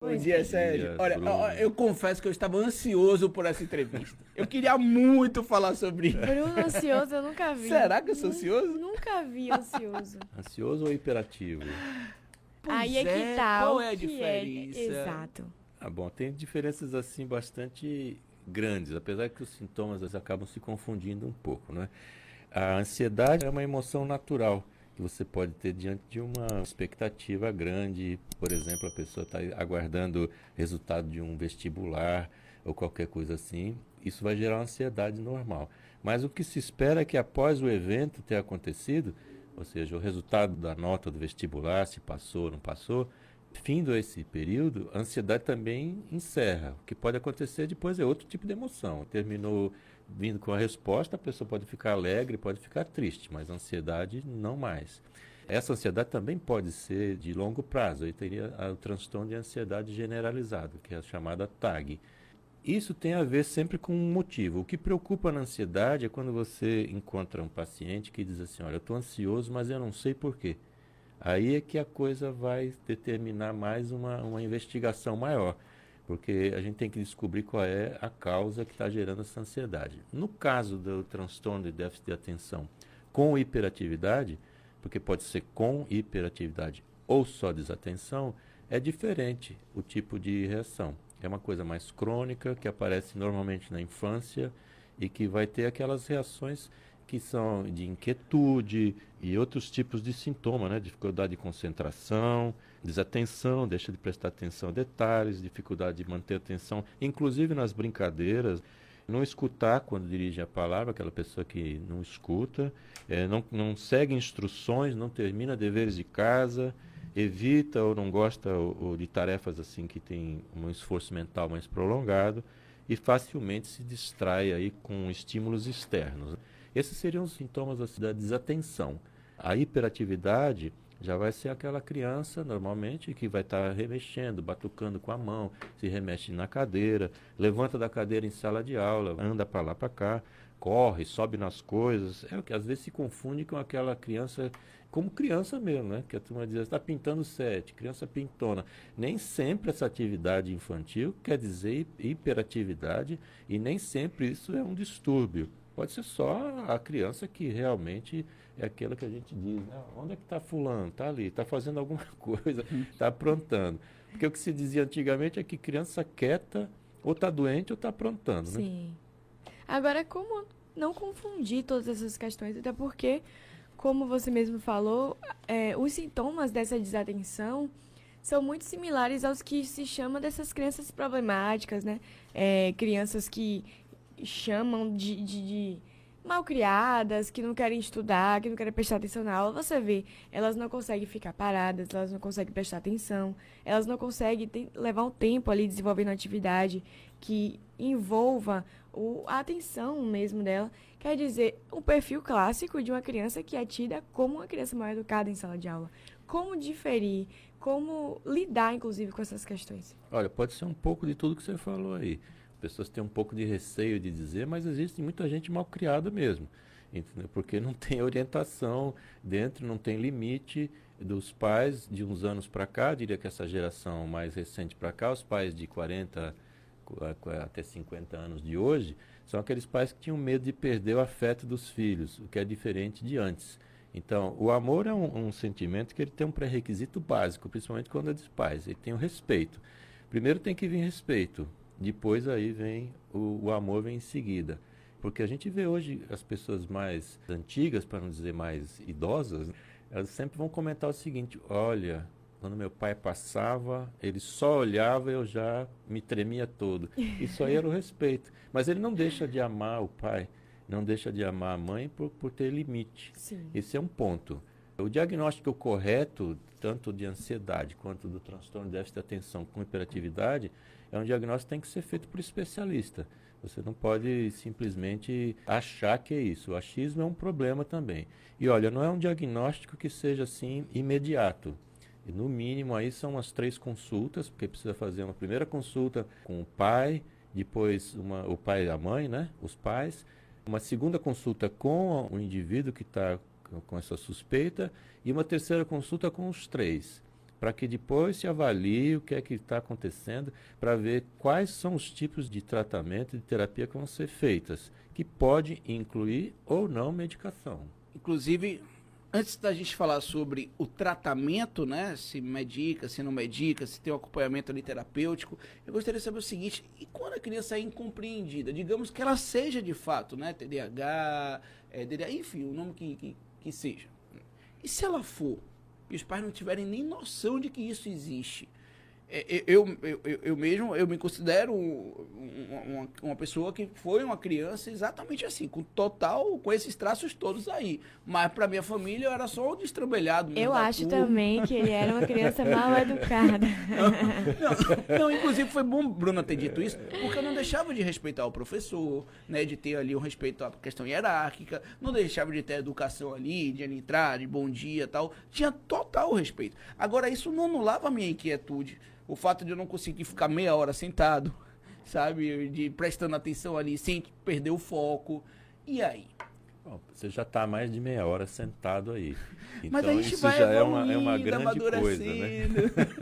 Bom dia, Sérgio. Olha, Bruno. eu confesso que eu estava ansioso por essa entrevista. Eu queria muito falar sobre isso. Bruno ansioso eu nunca vi. Será que eu sou ansioso? Nunca vi ansioso. Ansioso ou hiperativo? Pois Aí é, que tal. Qual é a é diferença? É, exato. Ah, bom, tem diferenças assim bastante grandes, apesar que os sintomas acabam se confundindo um pouco, né? A ansiedade é uma emoção natural que você pode ter diante de uma expectativa grande. Por exemplo, a pessoa está aguardando resultado de um vestibular ou qualquer coisa assim. Isso vai gerar uma ansiedade normal. Mas o que se espera é que após o evento ter acontecido, ou seja, o resultado da nota do vestibular, se passou ou não passou, findo esse período, a ansiedade também encerra. O que pode acontecer depois é outro tipo de emoção. Terminou vindo com a resposta, a pessoa pode ficar alegre, pode ficar triste, mas ansiedade não mais. Essa ansiedade também pode ser de longo prazo, aí teria o transtorno de ansiedade generalizado, que é a chamada TAG. Isso tem a ver sempre com um motivo. O que preocupa na ansiedade é quando você encontra um paciente que diz assim: Olha, eu estou ansioso, mas eu não sei porquê. Aí é que a coisa vai determinar mais uma, uma investigação maior porque a gente tem que descobrir qual é a causa que está gerando essa ansiedade. No caso do transtorno de déficit de atenção com hiperatividade, porque pode ser com hiperatividade ou só desatenção, é diferente o tipo de reação. É uma coisa mais crônica, que aparece normalmente na infância e que vai ter aquelas reações que são de inquietude e outros tipos de sintoma, né? Dificuldade de concentração, desatenção, deixa de prestar atenção a detalhes, dificuldade de manter atenção, inclusive nas brincadeiras, não escutar quando dirige a palavra, aquela pessoa que não escuta, é, não, não segue instruções, não termina deveres de casa, evita ou não gosta ou, ou de tarefas assim que tem um esforço mental mais prolongado e facilmente se distrai aí com estímulos externos. Esses seriam os sintomas assim, da desatenção. A hiperatividade já vai ser aquela criança, normalmente, que vai estar tá remexendo, batucando com a mão, se remexe na cadeira, levanta da cadeira em sala de aula, anda para lá para cá, corre, sobe nas coisas. É o que às vezes se confunde com aquela criança, como criança mesmo, né? Que a turma diz, está pintando sete, criança pintona. Nem sempre essa atividade infantil quer dizer hiperatividade e nem sempre isso é um distúrbio. Pode ser só a criança que realmente é aquela que a gente diz, né? onde é que está fulano? Está ali, está fazendo alguma coisa, está aprontando. Porque o que se dizia antigamente é que criança quieta ou está doente ou está aprontando, né? Sim. Agora, como não confundir todas essas questões, até porque, como você mesmo falou, é, os sintomas dessa desatenção são muito similares aos que se chama dessas crianças problemáticas, né? É, crianças que chamam de, de, de mal criadas, que não querem estudar, que não querem prestar atenção na aula, você vê, elas não conseguem ficar paradas, elas não conseguem prestar atenção, elas não conseguem levar um tempo ali desenvolvendo atividade que envolva o, a atenção mesmo dela. Quer dizer, um perfil clássico de uma criança que é tida como uma criança mal educada em sala de aula. Como diferir, como lidar, inclusive, com essas questões? Olha, pode ser um pouco de tudo que você falou aí pessoas têm um pouco de receio de dizer, mas existe muita gente mal criada mesmo, entendeu? porque não tem orientação dentro, não tem limite dos pais de uns anos para cá, diria que essa geração mais recente para cá, os pais de 40 até 50 anos de hoje, são aqueles pais que tinham medo de perder o afeto dos filhos, o que é diferente de antes. Então, o amor é um, um sentimento que ele tem um pré-requisito básico, principalmente quando é dos pais. Ele tem o respeito. Primeiro tem que vir respeito, depois aí vem o, o amor vem em seguida. Porque a gente vê hoje as pessoas mais antigas, para não dizer mais idosas, elas sempre vão comentar o seguinte: olha, quando meu pai passava, ele só olhava e eu já me tremia todo. Isso aí era o respeito. Mas ele não deixa de amar o pai, não deixa de amar a mãe por, por ter limite. Sim. Esse é um ponto. O diagnóstico correto, tanto de ansiedade quanto do transtorno de déficit de atenção com hiperatividade, é um diagnóstico que tem que ser feito por especialista. Você não pode simplesmente achar que é isso. O achismo é um problema também. E olha, não é um diagnóstico que seja assim imediato. E no mínimo aí são umas três consultas, porque precisa fazer uma primeira consulta com o pai, depois uma, o pai e a mãe, né? Os pais. Uma segunda consulta com o indivíduo que está com essa suspeita e uma terceira consulta com os três. para que depois se avalie o que é que está acontecendo, para ver quais são os tipos de tratamento e de terapia que vão ser feitas, que pode incluir ou não medicação. Inclusive, antes da gente falar sobre o tratamento, né, se medica, se não medica, se tem um acompanhamento ali terapêutico, eu gostaria de saber o seguinte, e quando a criança é incompreendida, digamos que ela seja de fato, né, TDAH, é, DDA, enfim, o nome que, que, que seja, e se ela for e os pais não tiverem nem noção de que isso existe. É, é, eu, eu, eu, mesmo, eu me considero uma, uma, pessoa que foi uma criança exatamente assim, com total, com esses traços todos aí. Mas para minha família eu era só um destrambelhado. Eu acho turma. também que ele era uma criança mal educada. Não, não, não, inclusive foi bom Bruna ter dito isso, porque eu não deixava de respeitar o professor, né, de ter ali um respeito à questão hierárquica, não deixava de ter educação ali, de entrar, de bom dia tal. Tinha total respeito. Agora, isso não anulava a minha inquietude o fato de eu não conseguir ficar meia hora sentado, sabe? De prestando atenção ali sem perder o foco. E aí? Bom, você já está mais de meia hora sentado aí. Então, Mas a gente isso vai já é uma, é uma grande coisa, né?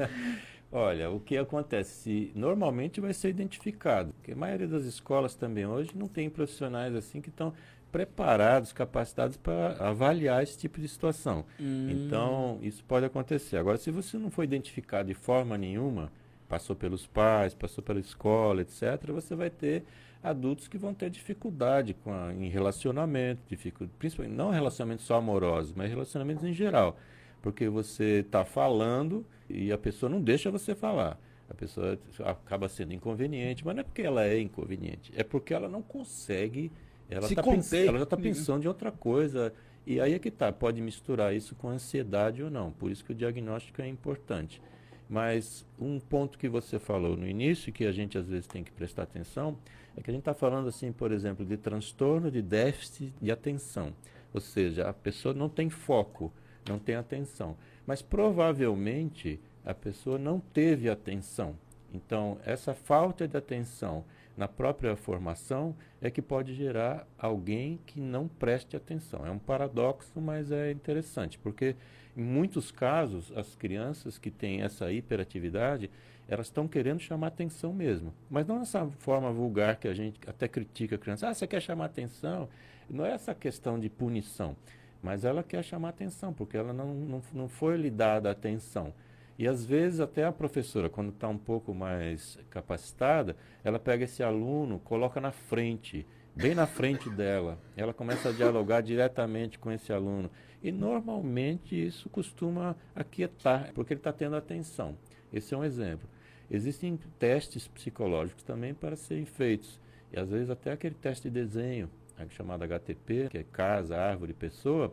Olha, o que acontece? Normalmente vai ser identificado, porque a maioria das escolas também hoje não tem profissionais assim que estão preparados, capacitados para avaliar esse tipo de situação. Hum. Então, isso pode acontecer. Agora, se você não foi identificado de forma nenhuma, passou pelos pais, passou pela escola, etc., você vai ter adultos que vão ter dificuldade com a, em relacionamento, dificuldade, principalmente não relacionamentos só amorosos, mas relacionamentos em geral. Porque você está falando e a pessoa não deixa você falar. A pessoa acaba sendo inconveniente, mas não é porque ela é inconveniente, é porque ela não consegue ela, tá pens... ela já está pensando em outra coisa. E aí é que tá, pode misturar isso com ansiedade ou não. Por isso que o diagnóstico é importante. Mas um ponto que você falou no início, que a gente às vezes tem que prestar atenção, é que a gente está falando assim, por exemplo, de transtorno de déficit de atenção. Ou seja, a pessoa não tem foco, não tem atenção. Mas provavelmente a pessoa não teve atenção. Então, essa falta de atenção na própria formação é que pode gerar alguém que não preste atenção. É um paradoxo, mas é interessante, porque em muitos casos as crianças que têm essa hiperatividade, elas estão querendo chamar atenção mesmo, mas não essa forma vulgar que a gente até critica a criança. Ah, você quer chamar atenção? Não é essa questão de punição, mas ela quer chamar atenção, porque ela não, não, não foi lhe dada atenção. E às vezes até a professora, quando está um pouco mais capacitada, ela pega esse aluno, coloca na frente, bem na frente dela. Ela começa a dialogar diretamente com esse aluno. E normalmente isso costuma aquietar, porque ele está tendo atenção. Esse é um exemplo. Existem testes psicológicos também para serem feitos. E às vezes até aquele teste de desenho, chamado HTP, que é casa, árvore, pessoa,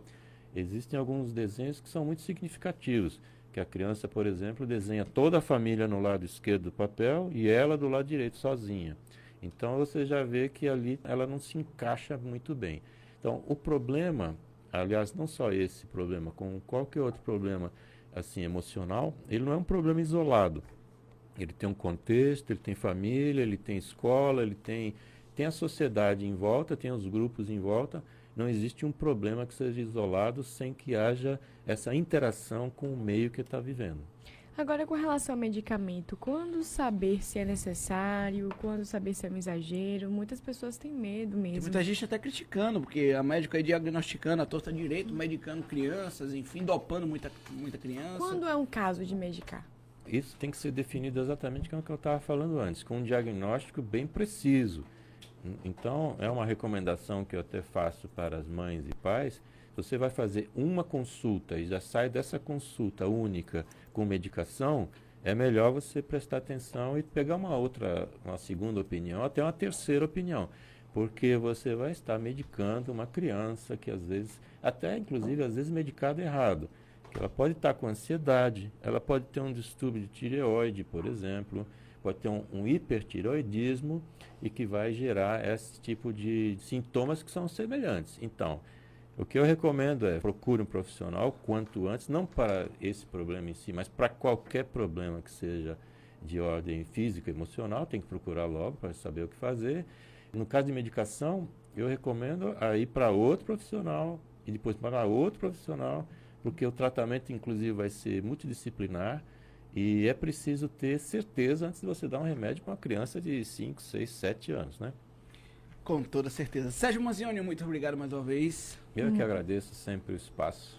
existem alguns desenhos que são muito significativos que a criança, por exemplo, desenha toda a família no lado esquerdo do papel e ela do lado direito sozinha. Então você já vê que ali ela não se encaixa muito bem. Então o problema, aliás, não só esse problema, como qualquer outro problema assim emocional, ele não é um problema isolado. Ele tem um contexto, ele tem família, ele tem escola, ele tem tem a sociedade em volta, tem os grupos em volta, não existe um problema que seja isolado sem que haja essa interação com o meio que está vivendo. Agora, com relação ao medicamento, quando saber se é necessário, quando saber se é um exagero, muitas pessoas têm medo mesmo. Tem muita gente até criticando, porque a médica aí diagnosticando a torta direito, medicando crianças, enfim, dopando muita, muita criança. Quando é um caso de medicar? Isso tem que ser definido exatamente como eu estava falando antes, com um diagnóstico bem preciso. Então, é uma recomendação que eu até faço para as mães e pais. Você vai fazer uma consulta e já sai dessa consulta única com medicação, é melhor você prestar atenção e pegar uma outra, uma segunda opinião, até uma terceira opinião, porque você vai estar medicando uma criança que às vezes, até inclusive às vezes medicado errado, ela pode estar com ansiedade, ela pode ter um distúrbio de tireoide, por exemplo, pode ter um, um hipertiroidismo e que vai gerar esse tipo de sintomas que são semelhantes. Então, o que eu recomendo é procure um profissional quanto antes, não para esse problema em si, mas para qualquer problema que seja de ordem física, emocional, tem que procurar logo para saber o que fazer. No caso de medicação, eu recomendo a ir para outro profissional e depois para outro profissional, porque o tratamento, inclusive, vai ser multidisciplinar E é preciso ter certeza antes de você dar um remédio para uma criança de 5, 6, 7 anos, né? Com toda certeza. Sérgio Manzioni, muito obrigado mais uma vez. Eu que agradeço sempre o espaço.